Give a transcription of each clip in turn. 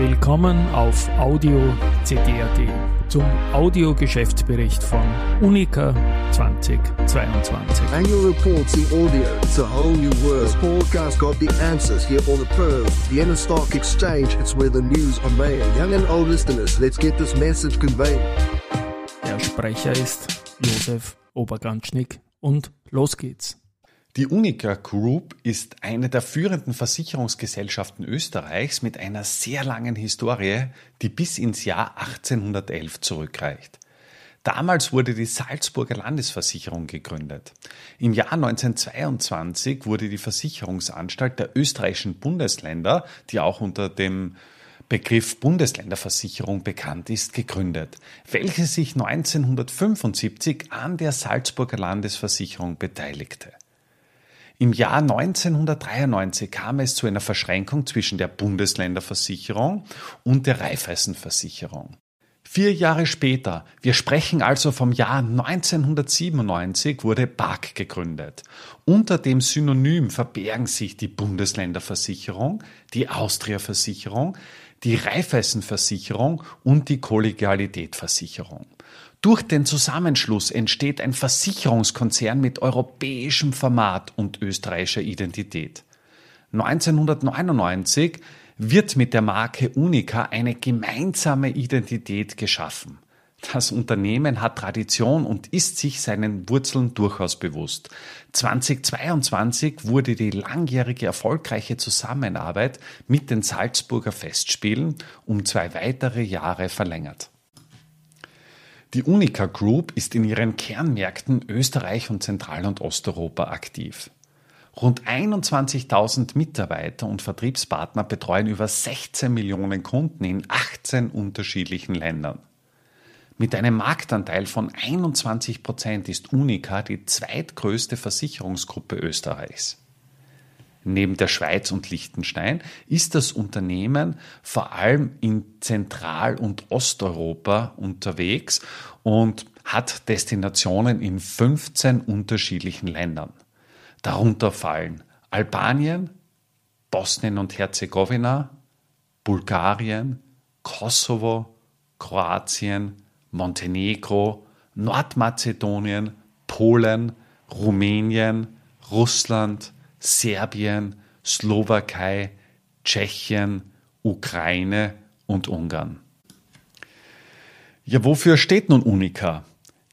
Willkommen auf Audio CD.at zum Audio-Geschäftsbericht von Unica 2022. Annual reports in audio. It's a whole new world. This podcast got the answers here on the Pearl, Vienna Stock Exchange. It's where the news are made. Young and old listeners, let's get this message conveyed. Der Sprecher ist Josef Oberganschnick und los geht's. Die Unica Group ist eine der führenden Versicherungsgesellschaften Österreichs mit einer sehr langen Historie, die bis ins Jahr 1811 zurückreicht. Damals wurde die Salzburger Landesversicherung gegründet. Im Jahr 1922 wurde die Versicherungsanstalt der österreichischen Bundesländer, die auch unter dem Begriff Bundesländerversicherung bekannt ist, gegründet, welche sich 1975 an der Salzburger Landesversicherung beteiligte. Im Jahr 1993 kam es zu einer Verschränkung zwischen der Bundesländerversicherung und der Raiffeisenversicherung. Vier Jahre später, wir sprechen also vom Jahr 1997, wurde BAG gegründet. Unter dem Synonym verbergen sich die Bundesländerversicherung, die Austria-Versicherung, die Raiffeisenversicherung und die Kollegialitätversicherung. Durch den Zusammenschluss entsteht ein Versicherungskonzern mit europäischem Format und österreichischer Identität. 1999 wird mit der Marke Unica eine gemeinsame Identität geschaffen. Das Unternehmen hat Tradition und ist sich seinen Wurzeln durchaus bewusst. 2022 wurde die langjährige erfolgreiche Zusammenarbeit mit den Salzburger Festspielen um zwei weitere Jahre verlängert. Die Unica Group ist in ihren Kernmärkten Österreich und Zentral- und Osteuropa aktiv. Rund 21.000 Mitarbeiter und Vertriebspartner betreuen über 16 Millionen Kunden in 18 unterschiedlichen Ländern. Mit einem Marktanteil von 21 Prozent ist Unica die zweitgrößte Versicherungsgruppe Österreichs. Neben der Schweiz und Liechtenstein ist das Unternehmen vor allem in Zentral- und Osteuropa unterwegs und hat Destinationen in 15 unterschiedlichen Ländern. Darunter fallen Albanien, Bosnien und Herzegowina, Bulgarien, Kosovo, Kroatien, Montenegro, Nordmazedonien, Polen, Rumänien, Russland, Serbien, Slowakei, Tschechien, Ukraine und Ungarn. Ja, wofür steht nun Unica?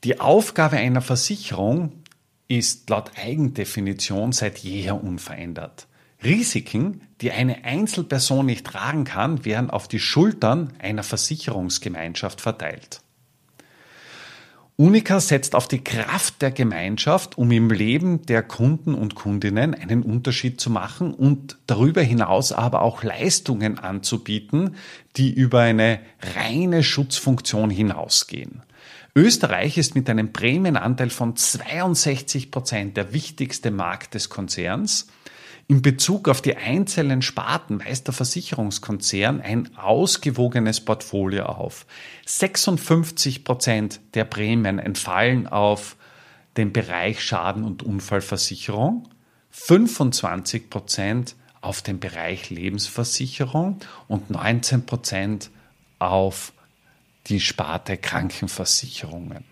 Die Aufgabe einer Versicherung ist laut Eigendefinition seit jeher unverändert. Risiken, die eine Einzelperson nicht tragen kann, werden auf die Schultern einer Versicherungsgemeinschaft verteilt. Unica setzt auf die Kraft der Gemeinschaft, um im Leben der Kunden und Kundinnen einen Unterschied zu machen und darüber hinaus aber auch Leistungen anzubieten, die über eine reine Schutzfunktion hinausgehen. Österreich ist mit einem Prämienanteil von 62 Prozent der wichtigste Markt des Konzerns. In Bezug auf die einzelnen Sparten weist der Versicherungskonzern ein ausgewogenes Portfolio auf. 56 Prozent der Prämien entfallen auf den Bereich Schaden- und Unfallversicherung, 25 Prozent auf den Bereich Lebensversicherung und 19 Prozent auf die Sparte Krankenversicherungen.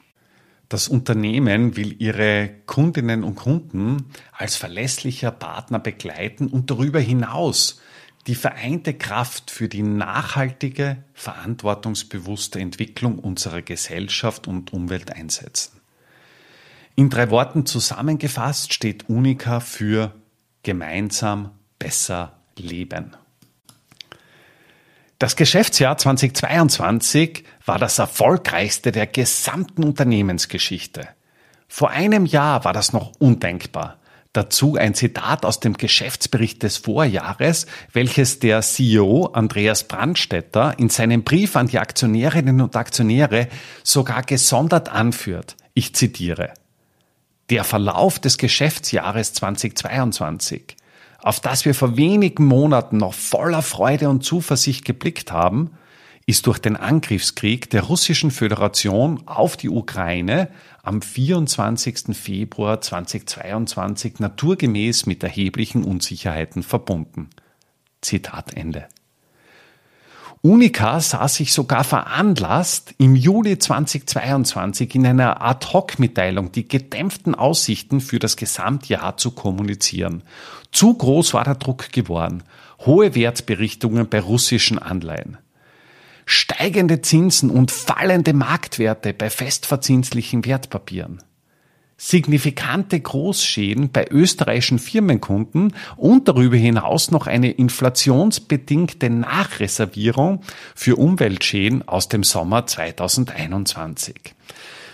Das Unternehmen will ihre Kundinnen und Kunden als verlässlicher Partner begleiten und darüber hinaus die vereinte Kraft für die nachhaltige, verantwortungsbewusste Entwicklung unserer Gesellschaft und Umwelt einsetzen. In drei Worten zusammengefasst steht Unica für gemeinsam besser leben. Das Geschäftsjahr 2022 war das erfolgreichste der gesamten Unternehmensgeschichte. Vor einem Jahr war das noch undenkbar. Dazu ein Zitat aus dem Geschäftsbericht des Vorjahres, welches der CEO Andreas Brandstetter in seinem Brief an die Aktionärinnen und Aktionäre sogar gesondert anführt. Ich zitiere. Der Verlauf des Geschäftsjahres 2022 auf das wir vor wenigen Monaten noch voller Freude und Zuversicht geblickt haben, ist durch den Angriffskrieg der Russischen Föderation auf die Ukraine am 24. Februar 2022 naturgemäß mit erheblichen Unsicherheiten verbunden. Zitat Ende. Unica sah sich sogar veranlasst, im Juli 2022 in einer Ad-Hoc-Mitteilung die gedämpften Aussichten für das Gesamtjahr zu kommunizieren. Zu groß war der Druck geworden. Hohe Wertberichtungen bei russischen Anleihen. Steigende Zinsen und fallende Marktwerte bei festverzinslichen Wertpapieren signifikante Großschäden bei österreichischen Firmenkunden und darüber hinaus noch eine inflationsbedingte Nachreservierung für Umweltschäden aus dem Sommer 2021.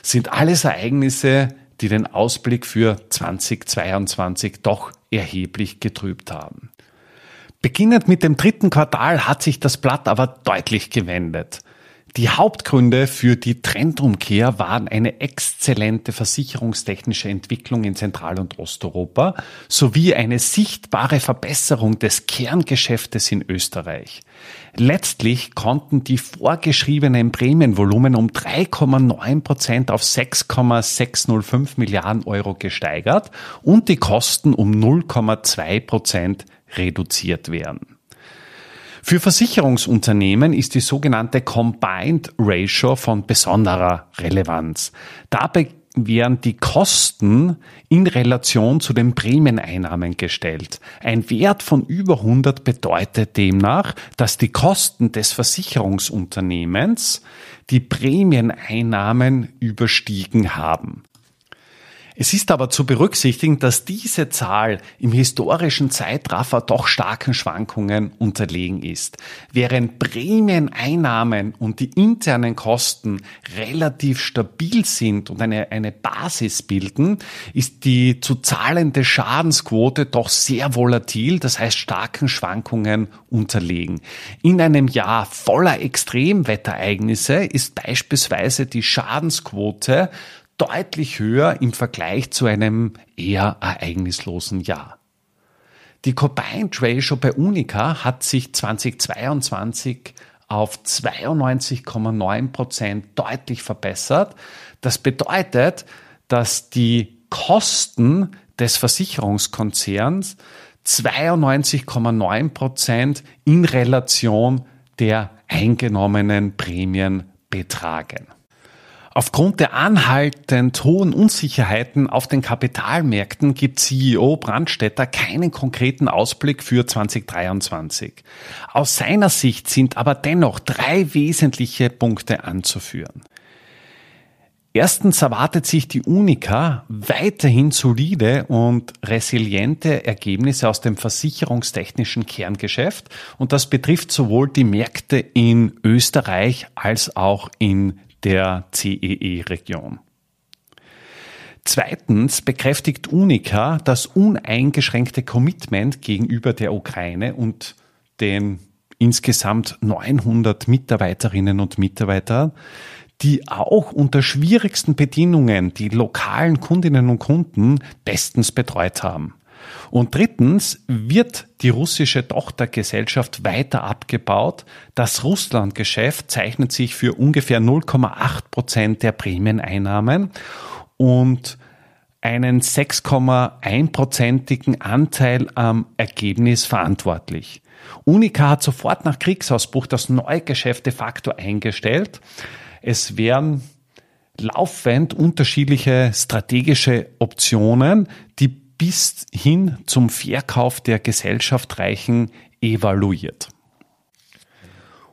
Sind alles Ereignisse, die den Ausblick für 2022 doch erheblich getrübt haben. Beginnend mit dem dritten Quartal hat sich das Blatt aber deutlich gewendet. Die Hauptgründe für die Trendumkehr waren eine exzellente versicherungstechnische Entwicklung in Zentral- und Osteuropa sowie eine sichtbare Verbesserung des Kerngeschäftes in Österreich. Letztlich konnten die vorgeschriebenen Prämienvolumen um 3,9 Prozent auf 6,605 Milliarden Euro gesteigert und die Kosten um 0,2 Prozent reduziert werden. Für Versicherungsunternehmen ist die sogenannte Combined Ratio von besonderer Relevanz. Dabei werden die Kosten in Relation zu den Prämieneinnahmen gestellt. Ein Wert von über 100 bedeutet demnach, dass die Kosten des Versicherungsunternehmens die Prämieneinnahmen überstiegen haben. Es ist aber zu berücksichtigen, dass diese Zahl im historischen Zeitraffer doch starken Schwankungen unterlegen ist. Während Prämieneinnahmen und die internen Kosten relativ stabil sind und eine, eine Basis bilden, ist die zu zahlende Schadensquote doch sehr volatil, das heißt starken Schwankungen unterlegen. In einem Jahr voller Extremwettereignisse ist beispielsweise die Schadensquote deutlich höher im Vergleich zu einem eher ereignislosen Jahr. Die Combined Ratio bei Unica hat sich 2022 auf 92,9 Prozent deutlich verbessert. Das bedeutet, dass die Kosten des Versicherungskonzerns 92,9 Prozent in Relation der eingenommenen Prämien betragen. Aufgrund der anhaltend hohen Unsicherheiten auf den Kapitalmärkten gibt CEO Brandstetter keinen konkreten Ausblick für 2023. Aus seiner Sicht sind aber dennoch drei wesentliche Punkte anzuführen. Erstens erwartet sich die Unica weiterhin solide und resiliente Ergebnisse aus dem versicherungstechnischen Kerngeschäft und das betrifft sowohl die Märkte in Österreich als auch in der CEE-Region. Zweitens bekräftigt Unica das uneingeschränkte Commitment gegenüber der Ukraine und den insgesamt 900 Mitarbeiterinnen und Mitarbeitern, die auch unter schwierigsten Bedingungen die lokalen Kundinnen und Kunden bestens betreut haben. Und drittens wird die russische Tochtergesellschaft weiter abgebaut. Das Russlandgeschäft zeichnet sich für ungefähr 0,8 Prozent der Prämieneinnahmen und einen 6,1-prozentigen Anteil am Ergebnis verantwortlich. Unica hat sofort nach Kriegsausbruch das Neugeschäft de facto eingestellt. Es werden laufend unterschiedliche strategische Optionen, bis hin zum Verkauf der Gesellschaft reichen, evaluiert.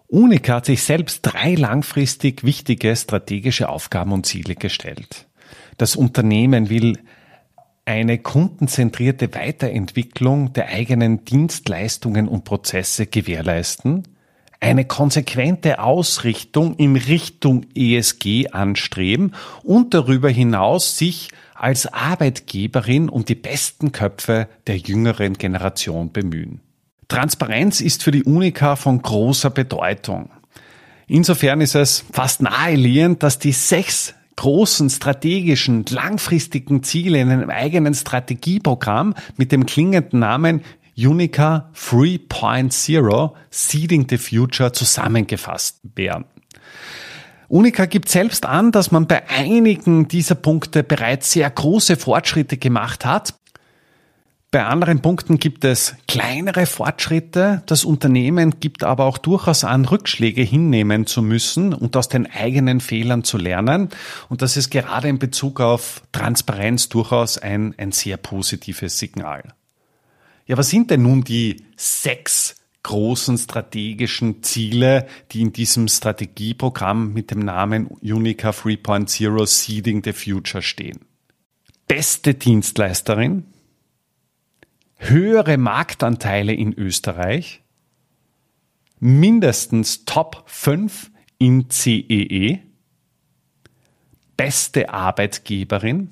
Unica hat sich selbst drei langfristig wichtige strategische Aufgaben und Ziele gestellt. Das Unternehmen will eine kundenzentrierte Weiterentwicklung der eigenen Dienstleistungen und Prozesse gewährleisten, eine konsequente Ausrichtung in Richtung ESG anstreben und darüber hinaus sich als Arbeitgeberin um die besten Köpfe der jüngeren Generation bemühen. Transparenz ist für die Unica von großer Bedeutung. Insofern ist es fast naheliegend, dass die sechs großen strategischen, langfristigen Ziele in einem eigenen Strategieprogramm mit dem klingenden Namen Unica 3.0 Seeding the Future zusammengefasst werden. Unica gibt selbst an, dass man bei einigen dieser Punkte bereits sehr große Fortschritte gemacht hat. Bei anderen Punkten gibt es kleinere Fortschritte. Das Unternehmen gibt aber auch durchaus an, Rückschläge hinnehmen zu müssen und aus den eigenen Fehlern zu lernen. Und das ist gerade in Bezug auf Transparenz durchaus ein, ein sehr positives Signal. Ja, was sind denn nun die sechs großen strategischen Ziele, die in diesem Strategieprogramm mit dem Namen Unica 3.0 Seeding the Future stehen? Beste Dienstleisterin, höhere Marktanteile in Österreich, mindestens Top 5 in CEE, e, beste Arbeitgeberin,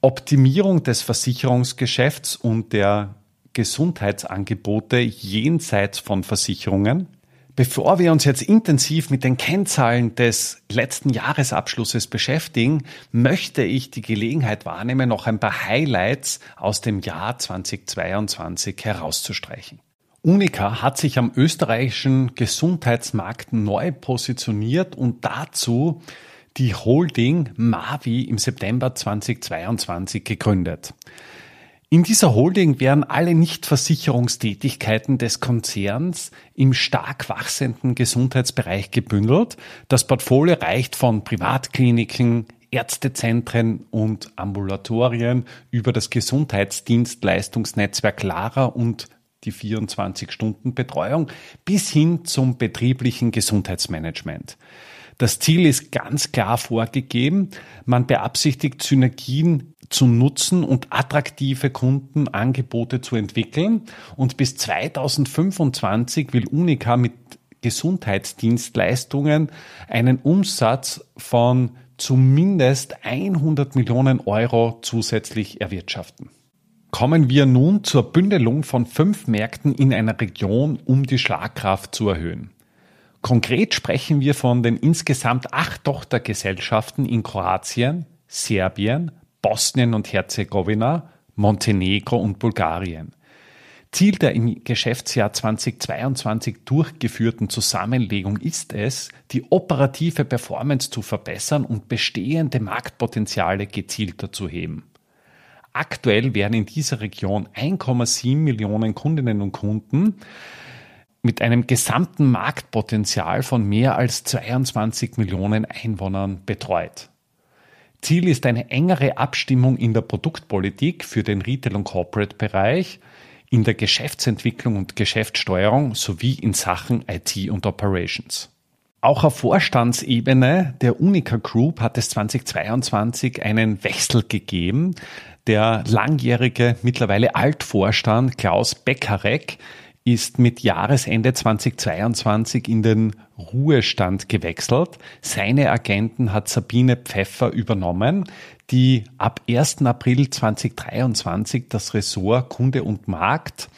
Optimierung des Versicherungsgeschäfts und der Gesundheitsangebote jenseits von Versicherungen, Bevor wir uns jetzt intensiv mit den Kennzahlen des letzten Jahresabschlusses beschäftigen, möchte ich die Gelegenheit wahrnehmen, noch ein paar Highlights aus dem Jahr 2022 herauszustreichen. Unica hat sich am österreichischen Gesundheitsmarkt neu positioniert und dazu die Holding Mavi im September 2022 gegründet. In dieser Holding werden alle Nichtversicherungstätigkeiten des Konzerns im stark wachsenden Gesundheitsbereich gebündelt. Das Portfolio reicht von Privatkliniken, Ärztezentren und Ambulatorien über das Gesundheitsdienstleistungsnetzwerk Lara und die 24-Stunden-Betreuung bis hin zum betrieblichen Gesundheitsmanagement. Das Ziel ist ganz klar vorgegeben. Man beabsichtigt Synergien zu nutzen und attraktive Kundenangebote zu entwickeln. Und bis 2025 will Unica mit Gesundheitsdienstleistungen einen Umsatz von zumindest 100 Millionen Euro zusätzlich erwirtschaften. Kommen wir nun zur Bündelung von fünf Märkten in einer Region, um die Schlagkraft zu erhöhen. Konkret sprechen wir von den insgesamt acht Tochtergesellschaften in Kroatien, Serbien, Bosnien und Herzegowina, Montenegro und Bulgarien. Ziel der im Geschäftsjahr 2022 durchgeführten Zusammenlegung ist es, die operative Performance zu verbessern und bestehende Marktpotenziale gezielter zu heben. Aktuell werden in dieser Region 1,7 Millionen Kundinnen und Kunden mit einem gesamten Marktpotenzial von mehr als 22 Millionen Einwohnern betreut. Ziel ist eine engere Abstimmung in der Produktpolitik für den Retail- und Corporate-Bereich, in der Geschäftsentwicklung und Geschäftssteuerung sowie in Sachen IT und Operations. Auch auf Vorstandsebene der Unica Group hat es 2022 einen Wechsel gegeben. Der langjährige, mittlerweile Altvorstand Klaus Beckarek ist mit Jahresende 2022 in den Ruhestand gewechselt. Seine Agenten hat Sabine Pfeffer übernommen, die ab 1. April 2023 das Ressort Kunde und Markt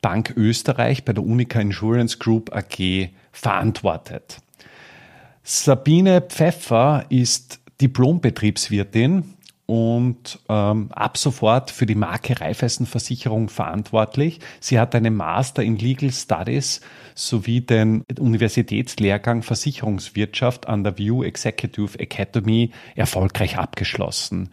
Bank Österreich bei der Unica Insurance Group AG verantwortet. Sabine Pfeffer ist Diplombetriebswirtin und ähm, ab sofort für die Marke Raiffeisenversicherung verantwortlich. Sie hat einen Master in Legal Studies sowie den Universitätslehrgang Versicherungswirtschaft an der View Executive Academy erfolgreich abgeschlossen.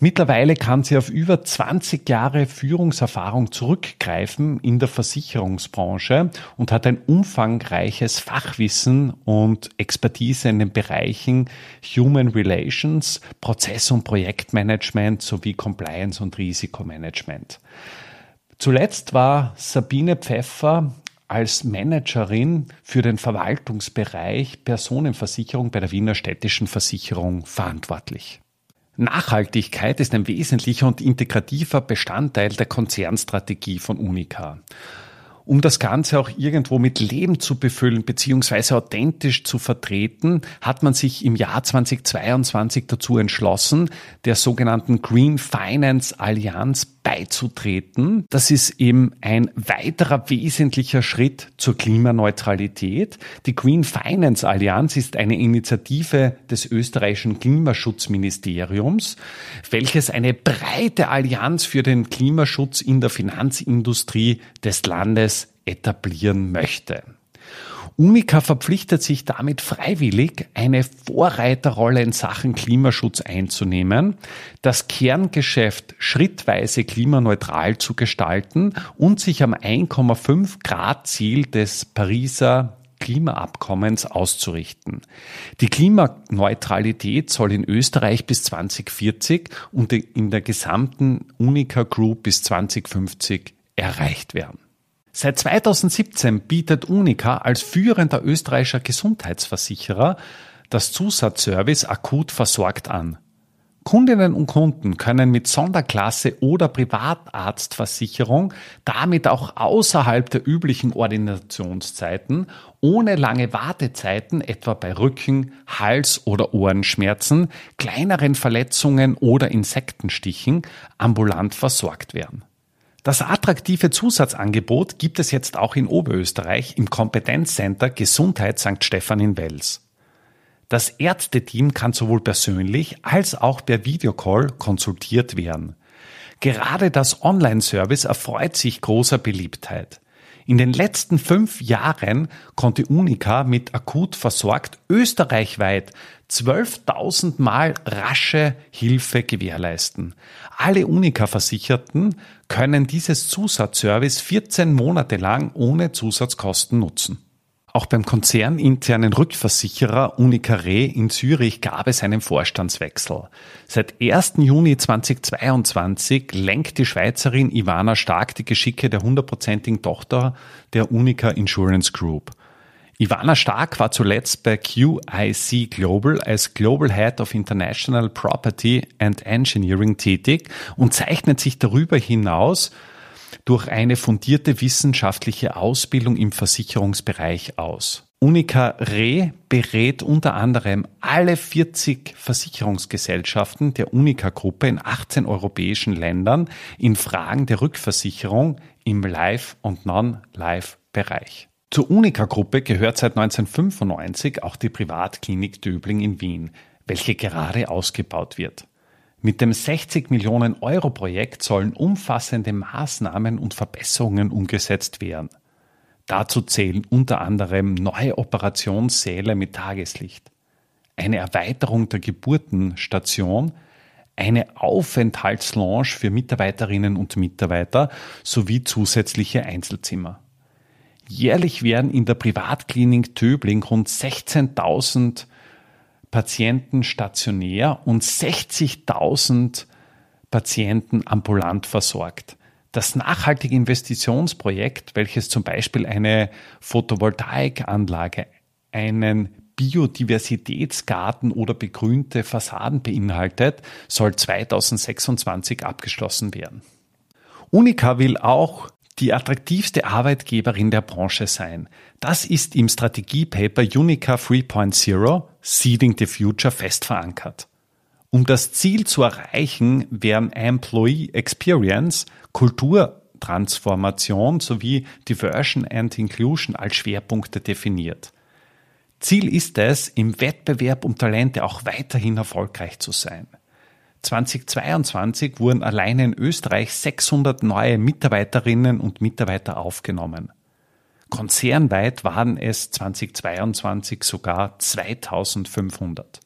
Mittlerweile kann sie auf über 20 Jahre Führungserfahrung zurückgreifen in der Versicherungsbranche und hat ein umfangreiches Fachwissen und Expertise in den Bereichen Human Relations, Prozess- und Projektmanagement sowie Compliance und Risikomanagement. Zuletzt war Sabine Pfeffer als Managerin für den Verwaltungsbereich Personenversicherung bei der Wiener Städtischen Versicherung verantwortlich. Nachhaltigkeit ist ein wesentlicher und integrativer Bestandteil der Konzernstrategie von Unica. Um das Ganze auch irgendwo mit Leben zu befüllen bzw. authentisch zu vertreten, hat man sich im Jahr 2022 dazu entschlossen, der sogenannten Green Finance Allianz beizutreten. Das ist eben ein weiterer wesentlicher Schritt zur Klimaneutralität. Die Green Finance Allianz ist eine Initiative des österreichischen Klimaschutzministeriums, welches eine breite Allianz für den Klimaschutz in der Finanzindustrie des Landes etablieren möchte. Unica verpflichtet sich damit freiwillig, eine Vorreiterrolle in Sachen Klimaschutz einzunehmen, das Kerngeschäft schrittweise klimaneutral zu gestalten und sich am 1,5 Grad Ziel des Pariser Klimaabkommens auszurichten. Die Klimaneutralität soll in Österreich bis 2040 und in der gesamten Unica Group bis 2050 erreicht werden. Seit 2017 bietet Unica als führender österreichischer Gesundheitsversicherer das Zusatzservice akut versorgt an. Kundinnen und Kunden können mit Sonderklasse oder Privatarztversicherung damit auch außerhalb der üblichen Ordinationszeiten ohne lange Wartezeiten etwa bei Rücken, Hals- oder Ohrenschmerzen, kleineren Verletzungen oder Insektenstichen ambulant versorgt werden. Das attraktive Zusatzangebot gibt es jetzt auch in Oberösterreich im Kompetenzcenter Gesundheit St. Stephan in Wels. Das Ärzteteam kann sowohl persönlich als auch per Videocall konsultiert werden. Gerade das Online-Service erfreut sich großer Beliebtheit. In den letzten fünf Jahren konnte Unica mit akut versorgt österreichweit 12.000 Mal rasche Hilfe gewährleisten. Alle Unica-Versicherten können dieses Zusatzservice 14 Monate lang ohne Zusatzkosten nutzen. Auch beim konzerninternen Rückversicherer Unicare in Zürich gab es einen Vorstandswechsel. Seit 1. Juni 2022 lenkt die Schweizerin Ivana Stark die Geschicke der hundertprozentigen Tochter der Unica Insurance Group. Ivana Stark war zuletzt bei QIC Global als Global Head of International Property and Engineering tätig und zeichnet sich darüber hinaus durch eine fundierte wissenschaftliche Ausbildung im Versicherungsbereich aus. Unica Re berät unter anderem alle 40 Versicherungsgesellschaften der Unica-Gruppe in 18 europäischen Ländern in Fragen der Rückversicherung im Live- und Non-Live-Bereich. Zur Unica-Gruppe gehört seit 1995 auch die Privatklinik Döbling in Wien, welche gerade ausgebaut wird. Mit dem 60 Millionen Euro Projekt sollen umfassende Maßnahmen und Verbesserungen umgesetzt werden. Dazu zählen unter anderem neue Operationssäle mit Tageslicht, eine Erweiterung der Geburtenstation, eine Aufenthaltslounge für Mitarbeiterinnen und Mitarbeiter sowie zusätzliche Einzelzimmer. Jährlich werden in der Privatklinik Töbling rund 16.000 Patienten stationär und 60.000 Patienten ambulant versorgt. Das nachhaltige Investitionsprojekt, welches zum Beispiel eine Photovoltaikanlage, einen Biodiversitätsgarten oder begrünte Fassaden beinhaltet, soll 2026 abgeschlossen werden. Unica will auch die attraktivste Arbeitgeberin der Branche sein. Das ist im Strategiepaper Unica 3.0 Seeding the Future fest verankert. Um das Ziel zu erreichen, werden Employee Experience, Kulturtransformation sowie Diversion and Inclusion als Schwerpunkte definiert. Ziel ist es, im Wettbewerb um Talente auch weiterhin erfolgreich zu sein. 2022 wurden allein in Österreich 600 neue Mitarbeiterinnen und Mitarbeiter aufgenommen. Konzernweit waren es 2022 sogar 2500.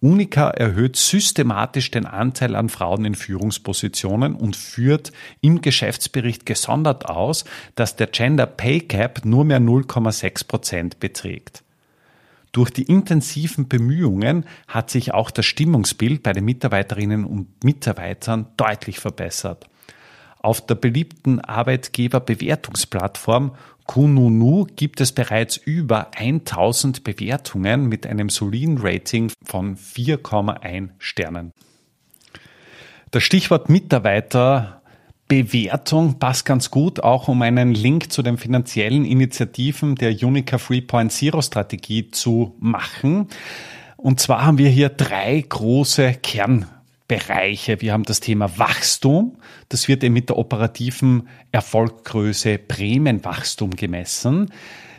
Unica erhöht systematisch den Anteil an Frauen in Führungspositionen und führt im Geschäftsbericht gesondert aus, dass der Gender Pay Gap nur mehr 0,6 Prozent beträgt. Durch die intensiven Bemühungen hat sich auch das Stimmungsbild bei den Mitarbeiterinnen und Mitarbeitern deutlich verbessert. Auf der beliebten Arbeitgeberbewertungsplattform Kununu gibt es bereits über 1000 Bewertungen mit einem soliden Rating von 4,1 Sternen. Das Stichwort Mitarbeiter Bewertung passt ganz gut, auch um einen Link zu den finanziellen Initiativen der Unica 3.0 Strategie zu machen. Und zwar haben wir hier drei große Kernbereiche. Wir haben das Thema Wachstum. Das wird eben mit der operativen Erfolggröße Prämienwachstum gemessen.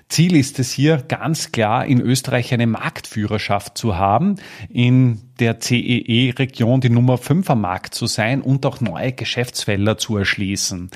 Ziel ist es hier ganz klar, in Österreich eine Marktführerschaft zu haben, in der CEE-Region die Nummer 5 am Markt zu sein und auch neue Geschäftsfelder zu erschließen.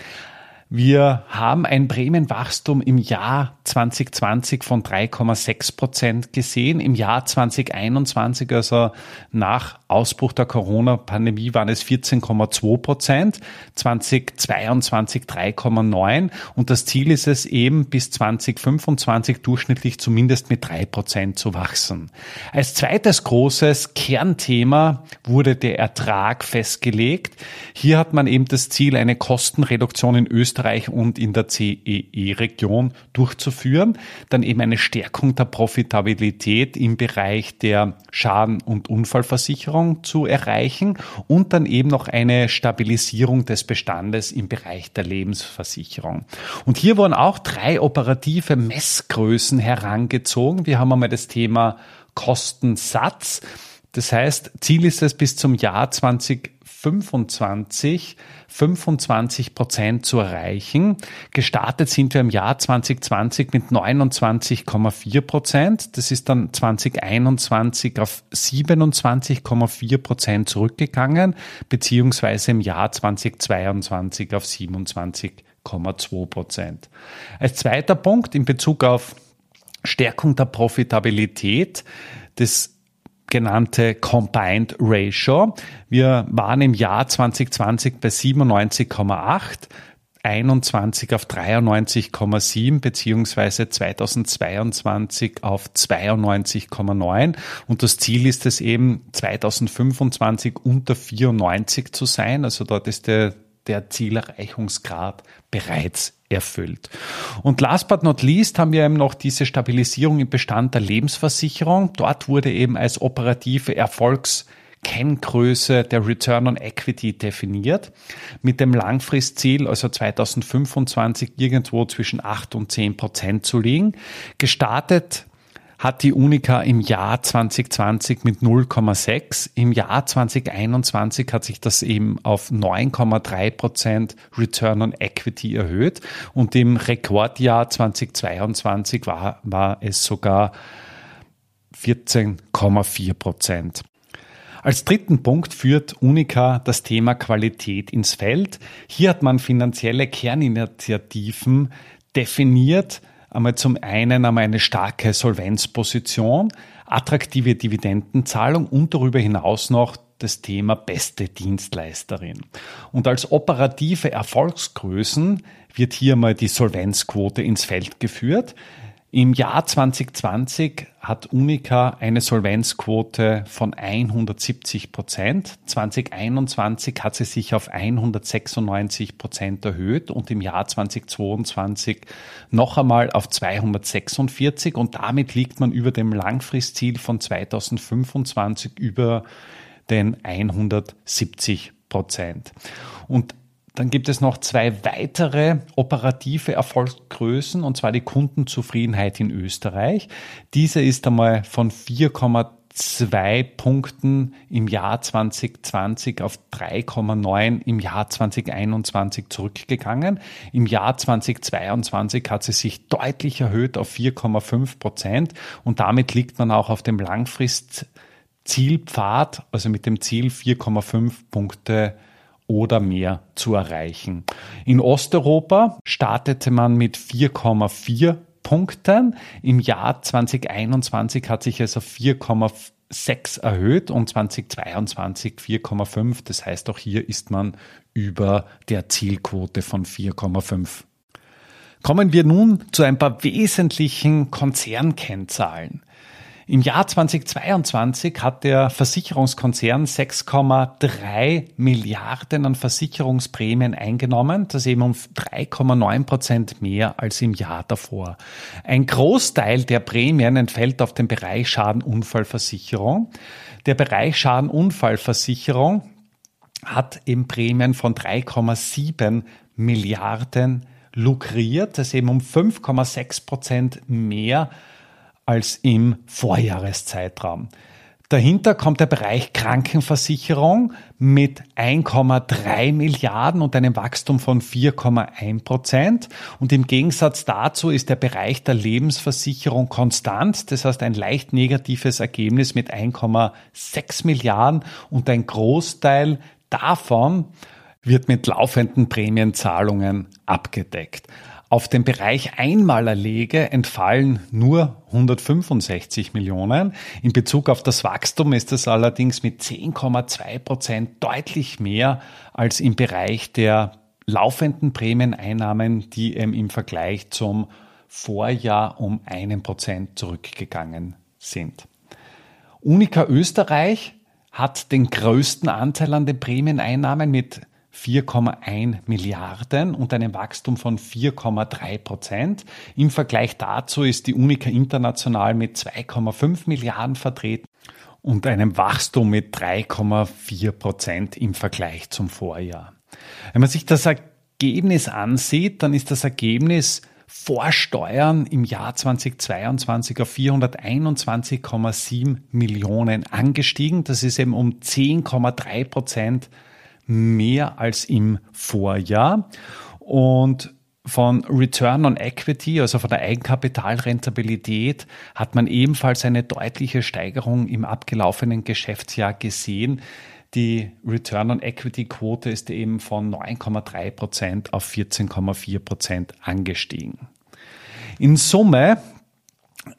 Wir haben ein Prämienwachstum im Jahr 2020 von 3,6 Prozent gesehen. Im Jahr 2021, also nach Ausbruch der Corona-Pandemie, waren es 14,2 Prozent. 2022 3,9 und das Ziel ist es eben bis 2025 durchschnittlich zumindest mit drei Prozent zu wachsen. Als zweites großes Kernthema wurde der Ertrag festgelegt. Hier hat man eben das Ziel, eine Kostenreduktion in Österreich Österreich und in der CEE-Region durchzuführen. Dann eben eine Stärkung der Profitabilität im Bereich der Schaden- und Unfallversicherung zu erreichen und dann eben noch eine Stabilisierung des Bestandes im Bereich der Lebensversicherung. Und hier wurden auch drei operative Messgrößen herangezogen. Wir haben einmal das Thema Kostensatz. Das heißt, Ziel ist es bis zum Jahr 2025 25 Prozent zu erreichen. Gestartet sind wir im Jahr 2020 mit 29,4 Prozent. Das ist dann 2021 auf 27,4 Prozent zurückgegangen, beziehungsweise im Jahr 2022 auf 27,2 Prozent. Als zweiter Punkt in Bezug auf Stärkung der Profitabilität des genannte Combined Ratio. Wir waren im Jahr 2020 bei 97,8. 21 auf 93,7 beziehungsweise 2022 auf 92,9 und das Ziel ist es eben 2025 unter 94 zu sein, also dort ist der, der Zielerreichungsgrad bereits erfüllt. Und last but not least haben wir eben noch diese Stabilisierung im Bestand der Lebensversicherung. Dort wurde eben als operative Erfolgskenngröße der Return on Equity definiert, mit dem Langfristziel, also 2025 irgendwo zwischen 8 und 10 Prozent zu liegen. Gestartet hat die Unica im Jahr 2020 mit 0,6. Im Jahr 2021 hat sich das eben auf 9,3 Prozent Return on Equity erhöht und im Rekordjahr 2022 war, war es sogar 14,4 Prozent. Als dritten Punkt führt Unica das Thema Qualität ins Feld. Hier hat man finanzielle Kerninitiativen definiert, einmal zum einen einmal eine starke Solvenzposition, attraktive Dividendenzahlung und darüber hinaus noch das Thema beste Dienstleisterin. Und als operative Erfolgsgrößen wird hier mal die Solvenzquote ins Feld geführt. Im Jahr 2020 hat Unica eine Solvenzquote von 170 Prozent. 2021 hat sie sich auf 196 Prozent erhöht und im Jahr 2022 noch einmal auf 246 und damit liegt man über dem Langfristziel von 2025 über den 170 Prozent. Und dann gibt es noch zwei weitere operative Erfolgsgrößen, und zwar die Kundenzufriedenheit in Österreich. Diese ist einmal von 4,2 Punkten im Jahr 2020 auf 3,9 im Jahr 2021 zurückgegangen. Im Jahr 2022 hat sie sich deutlich erhöht auf 4,5 Prozent und damit liegt man auch auf dem Langfristzielpfad, also mit dem Ziel 4,5 Punkte oder mehr zu erreichen. In Osteuropa startete man mit 4,4 Punkten. Im Jahr 2021 hat sich es auf 4,6 erhöht und 2022 4,5. Das heißt, auch hier ist man über der Zielquote von 4,5. Kommen wir nun zu ein paar wesentlichen Konzernkennzahlen. Im Jahr 2022 hat der Versicherungskonzern 6,3 Milliarden an Versicherungsprämien eingenommen. Das ist eben um 3,9 Prozent mehr als im Jahr davor. Ein Großteil der Prämien entfällt auf den Bereich Schadenunfallversicherung. Der Bereich Schadenunfallversicherung hat eben Prämien von 3,7 Milliarden lukriert. Das ist eben um 5,6 Prozent mehr als im Vorjahreszeitraum. Dahinter kommt der Bereich Krankenversicherung mit 1,3 Milliarden und einem Wachstum von 4,1 Prozent. Und im Gegensatz dazu ist der Bereich der Lebensversicherung konstant. Das heißt ein leicht negatives Ergebnis mit 1,6 Milliarden und ein Großteil davon wird mit laufenden Prämienzahlungen abgedeckt. Auf den Bereich Einmalerlege entfallen nur 165 Millionen. In Bezug auf das Wachstum ist es allerdings mit 10,2 Prozent deutlich mehr als im Bereich der laufenden Prämieneinnahmen, die im Vergleich zum Vorjahr um einen Prozent zurückgegangen sind. Unica Österreich hat den größten Anteil an den Prämieneinnahmen mit 4,1 Milliarden und einem Wachstum von 4,3 Prozent. Im Vergleich dazu ist die Unica International mit 2,5 Milliarden vertreten und einem Wachstum mit 3,4 Prozent im Vergleich zum Vorjahr. Wenn man sich das Ergebnis ansieht, dann ist das Ergebnis vor Steuern im Jahr 2022 auf 421,7 Millionen angestiegen. Das ist eben um 10,3 Prozent mehr als im Vorjahr. Und von Return on Equity, also von der Eigenkapitalrentabilität, hat man ebenfalls eine deutliche Steigerung im abgelaufenen Geschäftsjahr gesehen. Die Return on Equity Quote ist eben von 9,3 Prozent auf 14,4 Prozent angestiegen. In Summe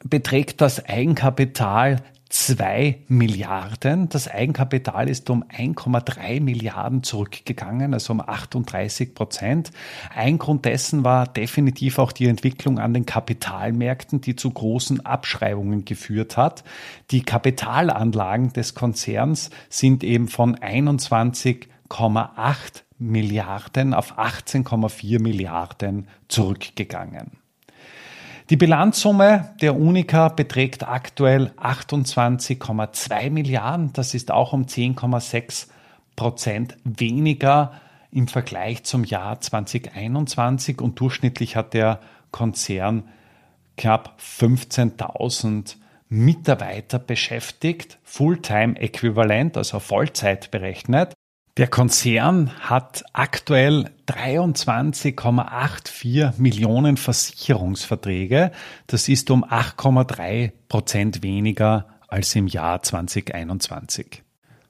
beträgt das Eigenkapital 2 Milliarden. Das Eigenkapital ist um 1,3 Milliarden zurückgegangen, also um 38 Prozent. Ein Grund dessen war definitiv auch die Entwicklung an den Kapitalmärkten, die zu großen Abschreibungen geführt hat. Die Kapitalanlagen des Konzerns sind eben von 21,8 Milliarden auf 18,4 Milliarden zurückgegangen. Die Bilanzsumme der Unica beträgt aktuell 28,2 Milliarden. Das ist auch um 10,6 Prozent weniger im Vergleich zum Jahr 2021 und durchschnittlich hat der Konzern knapp 15.000 Mitarbeiter beschäftigt, Fulltime-Äquivalent, also Vollzeit berechnet. Der Konzern hat aktuell 23,84 Millionen Versicherungsverträge. Das ist um 8,3 Prozent weniger als im Jahr 2021.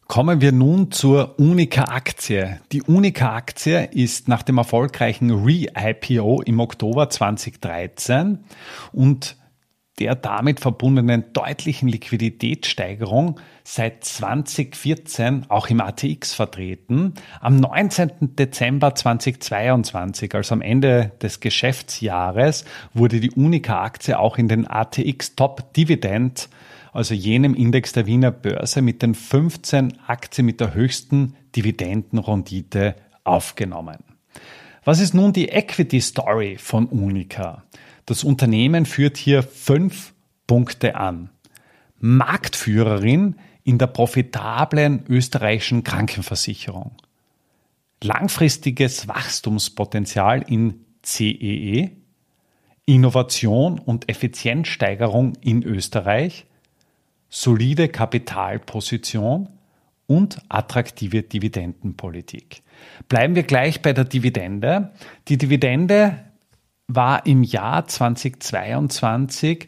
Kommen wir nun zur Unica-Aktie. Die Unica-Aktie ist nach dem erfolgreichen Re-IPO im Oktober 2013 und der damit verbundenen deutlichen Liquiditätssteigerung seit 2014 auch im ATX vertreten. Am 19. Dezember 2022, also am Ende des Geschäftsjahres, wurde die Unica-Aktie auch in den ATX Top Dividend, also jenem Index der Wiener Börse mit den 15 Aktien mit der höchsten Dividendenrendite aufgenommen. Was ist nun die Equity Story von Unica? Das Unternehmen führt hier fünf Punkte an. Marktführerin in der profitablen österreichischen Krankenversicherung. Langfristiges Wachstumspotenzial in CEE. E. Innovation und Effizienzsteigerung in Österreich. Solide Kapitalposition und attraktive Dividendenpolitik. Bleiben wir gleich bei der Dividende. Die Dividende war im Jahr 2022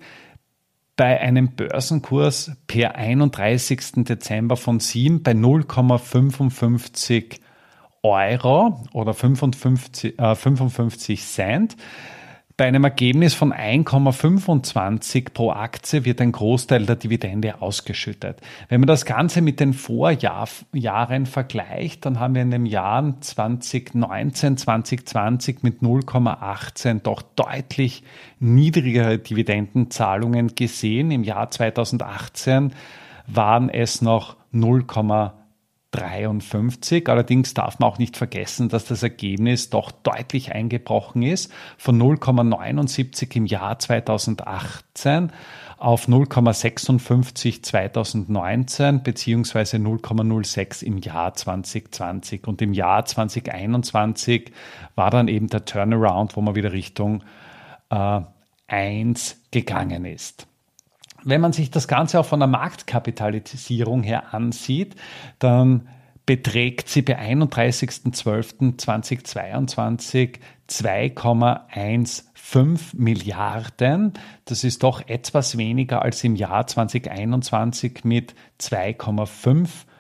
bei einem Börsenkurs per 31. Dezember von 7 bei 0,55 Euro oder 55, äh, 55 Cent. Bei einem Ergebnis von 1,25 pro Aktie wird ein Großteil der Dividende ausgeschüttet. Wenn man das Ganze mit den Vorjahren vergleicht, dann haben wir in den Jahren 2019, 2020 mit 0,18 doch deutlich niedrigere Dividendenzahlungen gesehen. Im Jahr 2018 waren es noch 0,18. 53. Allerdings darf man auch nicht vergessen, dass das Ergebnis doch deutlich eingebrochen ist von 0,79 im Jahr 2018 auf 0,56 2019 beziehungsweise 0,06 im Jahr 2020. Und im Jahr 2021 war dann eben der Turnaround, wo man wieder Richtung äh, 1 gegangen ist. Wenn man sich das Ganze auch von der Marktkapitalisierung her ansieht, dann beträgt sie bei 31.12.2022 2,15 Milliarden. Das ist doch etwas weniger als im Jahr 2021 mit 2,5 Milliarden.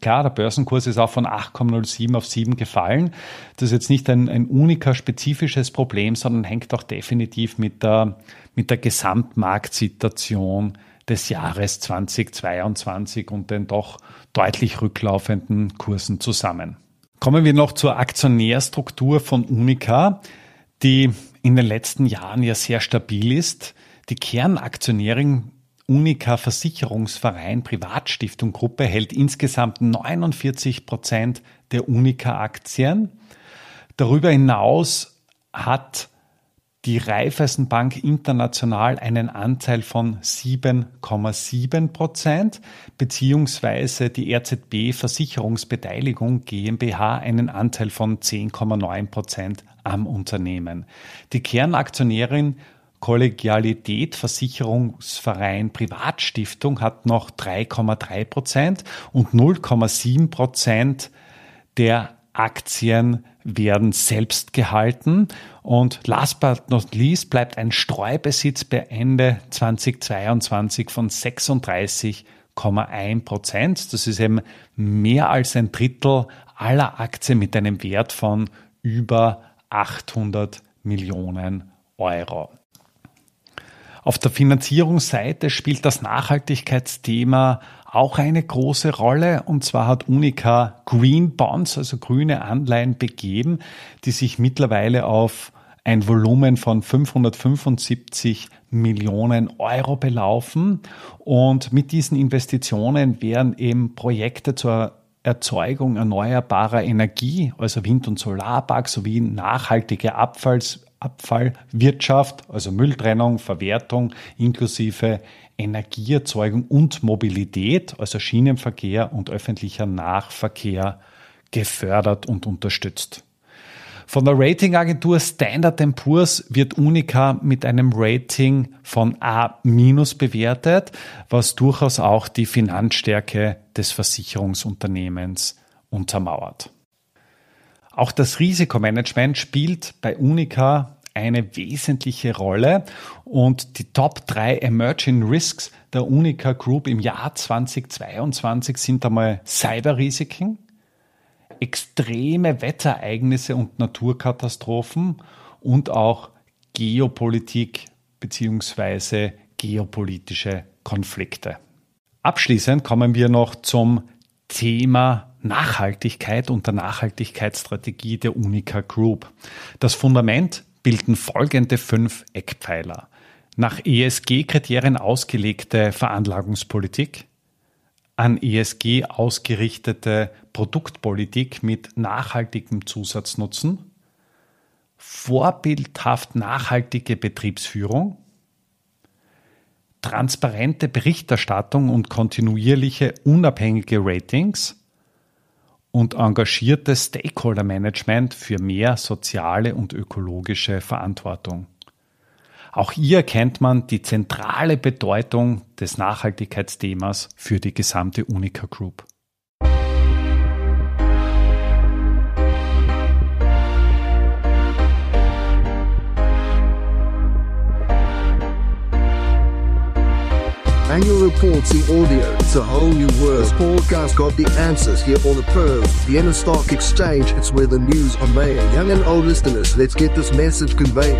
Klar, der Börsenkurs ist auch von 8,07 auf 7 gefallen. Das ist jetzt nicht ein, ein uniker spezifisches Problem, sondern hängt auch definitiv mit der, mit der Gesamtmarktsituation des Jahres 2022 und den doch deutlich rücklaufenden Kursen zusammen. Kommen wir noch zur Aktionärstruktur von Unica, die in den letzten Jahren ja sehr stabil ist. Die Kernaktionärin Unica Versicherungsverein Privatstiftung Gruppe hält insgesamt 49 Prozent der Unica Aktien. Darüber hinaus hat die Raiffeisenbank International einen Anteil von 7,7 Prozent, beziehungsweise die RZB Versicherungsbeteiligung GmbH einen Anteil von 10,9 Prozent am Unternehmen. Die Kernaktionärin Kollegialität Versicherungsverein Privatstiftung hat noch 3,3 Prozent und 0,7 Prozent der Aktien werden selbst gehalten. Und last but not least bleibt ein Streubesitz bei Ende 2022 von 36,1 Prozent. Das ist eben mehr als ein Drittel aller Aktien mit einem Wert von über 800 Millionen Euro. Auf der Finanzierungsseite spielt das Nachhaltigkeitsthema auch eine große Rolle. Und zwar hat Unica Green Bonds, also grüne Anleihen begeben, die sich mittlerweile auf ein Volumen von 575 Millionen Euro belaufen. Und mit diesen Investitionen werden eben Projekte zur Erzeugung erneuerbarer Energie, also Wind- und Solarparks sowie nachhaltige Abfalls Abfallwirtschaft, also Mülltrennung, Verwertung inklusive Energieerzeugung und Mobilität, also Schienenverkehr und öffentlicher Nahverkehr gefördert und unterstützt. Von der Ratingagentur Standard Poor's wird Unica mit einem Rating von A- bewertet, was durchaus auch die Finanzstärke des Versicherungsunternehmens untermauert. Auch das Risikomanagement spielt bei Unica eine wesentliche Rolle und die Top 3 Emerging Risks der Unica Group im Jahr 2022 sind einmal Cyberrisiken, extreme Wetterereignisse und Naturkatastrophen und auch Geopolitik bzw. geopolitische Konflikte. Abschließend kommen wir noch zum Thema Nachhaltigkeit und der Nachhaltigkeitsstrategie der Unica Group. Das Fundament bilden folgende fünf Eckpfeiler. Nach ESG-Kriterien ausgelegte Veranlagungspolitik, an ESG ausgerichtete Produktpolitik mit nachhaltigem Zusatznutzen, vorbildhaft nachhaltige Betriebsführung, transparente Berichterstattung und kontinuierliche unabhängige Ratings, und engagiertes Stakeholder-Management für mehr soziale und ökologische Verantwortung. Auch hier kennt man die zentrale Bedeutung des Nachhaltigkeitsthemas für die gesamte Unica Group. Annual reports in audio. It's a whole new world. This podcast got the answers here on the Perv, Vienna Stock Exchange. It's where the news are made. Young and old listeners, let's get this message conveyed.